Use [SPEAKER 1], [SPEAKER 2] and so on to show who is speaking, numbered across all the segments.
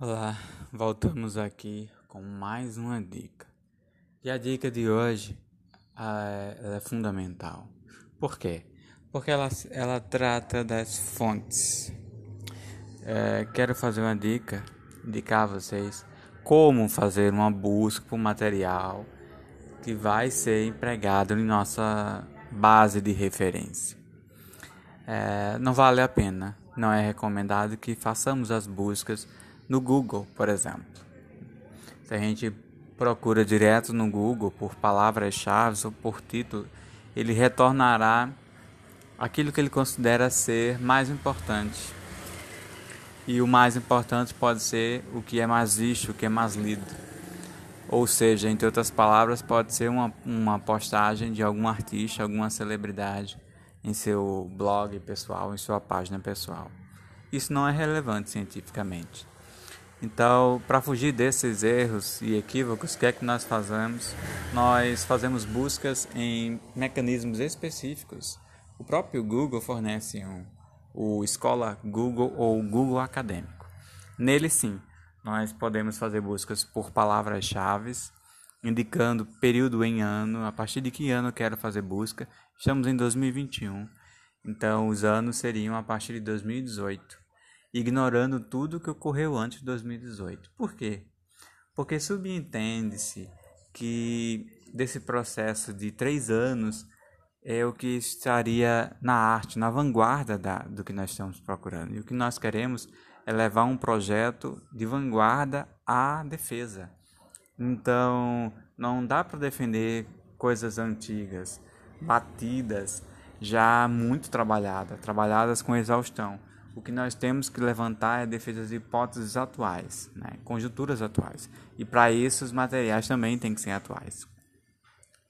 [SPEAKER 1] Olá, voltamos aqui com mais uma dica. E a dica de hoje ela é fundamental. Por quê? Porque ela, ela trata das fontes. É, quero fazer uma dica, indicar a vocês como fazer uma busca por material que vai ser empregado em nossa base de referência. É, não vale a pena, não é recomendado que façamos as buscas no Google, por exemplo. Se a gente procura direto no Google por palavras-chave ou por título, ele retornará aquilo que ele considera ser mais importante. E o mais importante pode ser o que é mais visto, o que é mais lido. Ou seja, entre outras palavras, pode ser uma, uma postagem de algum artista, alguma celebridade em seu blog pessoal, em sua página pessoal. Isso não é relevante cientificamente. Então, para fugir desses erros e equívocos, o que é que nós fazemos? Nós fazemos buscas em mecanismos específicos. O próprio Google fornece um, o Escola Google ou Google Acadêmico. Nele, sim, nós podemos fazer buscas por palavras-chave, indicando período em ano, a partir de que ano eu quero fazer busca. Estamos em 2021, então os anos seriam a partir de 2018 ignorando tudo que ocorreu antes de 2018. Por quê? Porque subentende-se que desse processo de três anos é o que estaria na arte, na vanguarda da, do que nós estamos procurando. E o que nós queremos é levar um projeto de vanguarda à defesa. Então, não dá para defender coisas antigas, batidas, já muito trabalhadas, trabalhadas com exaustão o que nós temos que levantar é a defesa de hipóteses atuais, né? conjunturas atuais. E para isso os materiais também têm que ser atuais.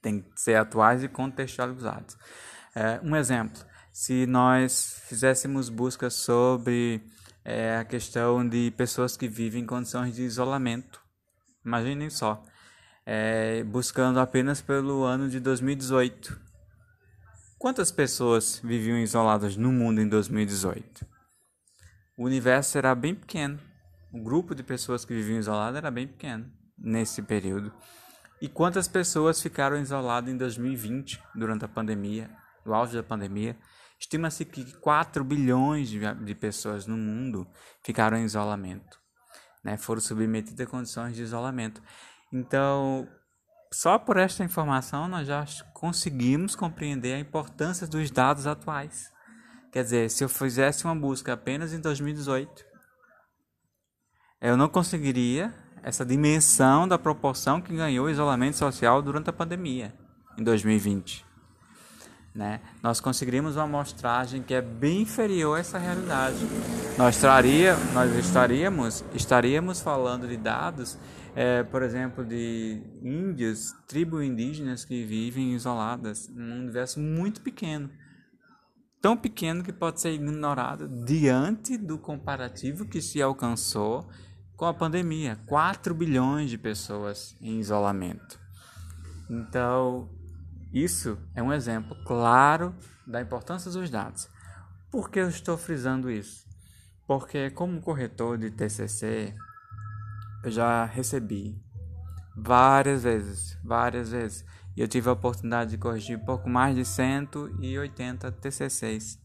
[SPEAKER 1] Tem que ser atuais e contextualizados. É, um exemplo, se nós fizéssemos buscas sobre é, a questão de pessoas que vivem em condições de isolamento, imaginem só, é, buscando apenas pelo ano de 2018. Quantas pessoas viviam isoladas no mundo em 2018? O universo será bem pequeno. O grupo de pessoas que viviam isoladas era bem pequeno nesse período. E quantas pessoas ficaram isoladas em 2020, durante a pandemia, no auge da pandemia? Estima-se que 4 bilhões de, pessoas no mundo ficaram em isolamento, né? foram submetidas a condições de isolamento. Então, só por esta informação nós já conseguimos compreender a importância dos dados atuais. Quer dizer, se eu fizesse uma busca apenas em 2018, eu não conseguiria essa dimensão da proporção que ganhou o isolamento social durante a pandemia em 2020. Né? Nós conseguiríamos uma amostragem que é bem inferior a essa realidade. Nós, traria, nós estaríamos, estaríamos falando de dados, é, por exemplo, de índios, tribos indígenas que vivem isoladas, num universo muito pequeno tão pequeno que pode ser ignorado diante do comparativo que se alcançou com a pandemia 4 bilhões de pessoas em isolamento. Então, isso é um exemplo claro da importância dos dados. Por que eu estou frisando isso? Porque, como corretor de TCC, eu já recebi várias vezes, várias vezes e eu tive a oportunidade de corrigir pouco mais de 180 TCCs.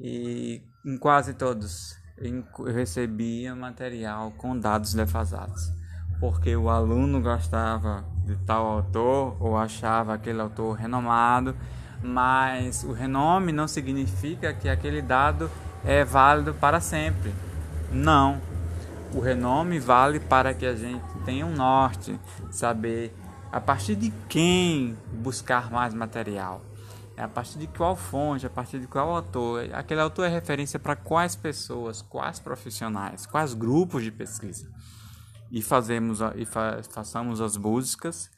[SPEAKER 1] E em quase todos eu recebia material com dados defasados, porque o aluno gostava de tal autor ou achava aquele autor renomado, mas o renome não significa que aquele dado é válido para sempre. Não. O renome vale para que a gente tenha um norte, saber a partir de quem buscar mais material? É a partir de qual fonte, a partir de qual autor? Aquele autor é referência para quais pessoas, quais profissionais, quais grupos de pesquisa? E fazemos e fa façamos as buscas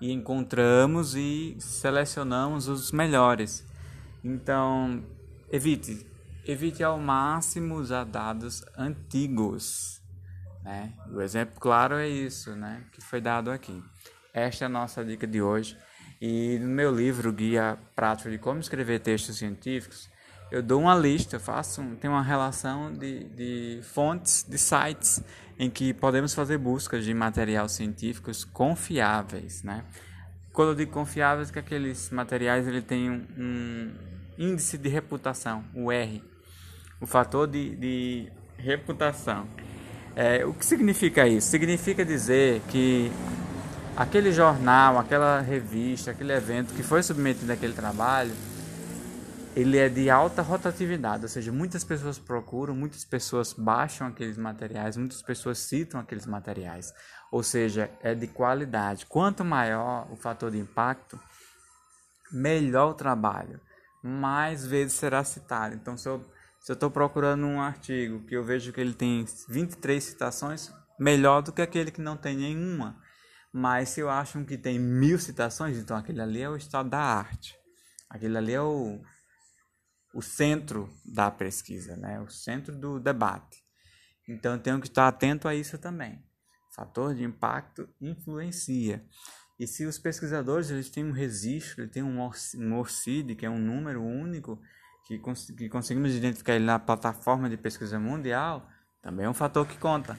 [SPEAKER 1] e encontramos e selecionamos os melhores. Então, evite, evite ao máximo usar dados antigos. Né? O exemplo claro é isso, né? Que foi dado aqui. Esta é a nossa dica de hoje. E no meu livro, Guia Prático de Como Escrever Textos Científicos, eu dou uma lista, faço, tem uma relação de, de fontes, de sites em que podemos fazer buscas de materiais científicos confiáveis, né? Quando eu digo confiáveis, é que aqueles materiais ele tem um, um índice de reputação, o R, o fator de, de reputação. É, o que significa isso? Significa dizer que aquele jornal, aquela revista, aquele evento que foi submetido àquele trabalho, ele é de alta rotatividade, ou seja, muitas pessoas procuram, muitas pessoas baixam aqueles materiais, muitas pessoas citam aqueles materiais, ou seja, é de qualidade. Quanto maior o fator de impacto, melhor o trabalho, mais vezes será citado. Então, se eu se eu estou procurando um artigo que eu vejo que ele tem 23 citações, melhor do que aquele que não tem nenhuma. Mas se eu acho que tem mil citações, então aquele ali é o estado da arte. Aquele ali é o, o centro da pesquisa, né? o centro do debate. Então eu tenho que estar atento a isso também. Fator de impacto influencia. E se os pesquisadores eles têm um registro, eles têm um ORCID, que é um número único, que, cons que conseguimos identificar ele na plataforma de pesquisa mundial, também é um fator que conta.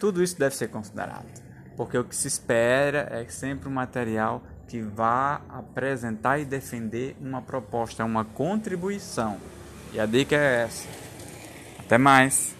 [SPEAKER 1] Tudo isso deve ser considerado, porque o que se espera é sempre um material que vá apresentar e defender uma proposta, uma contribuição. E a dica é essa. Até mais!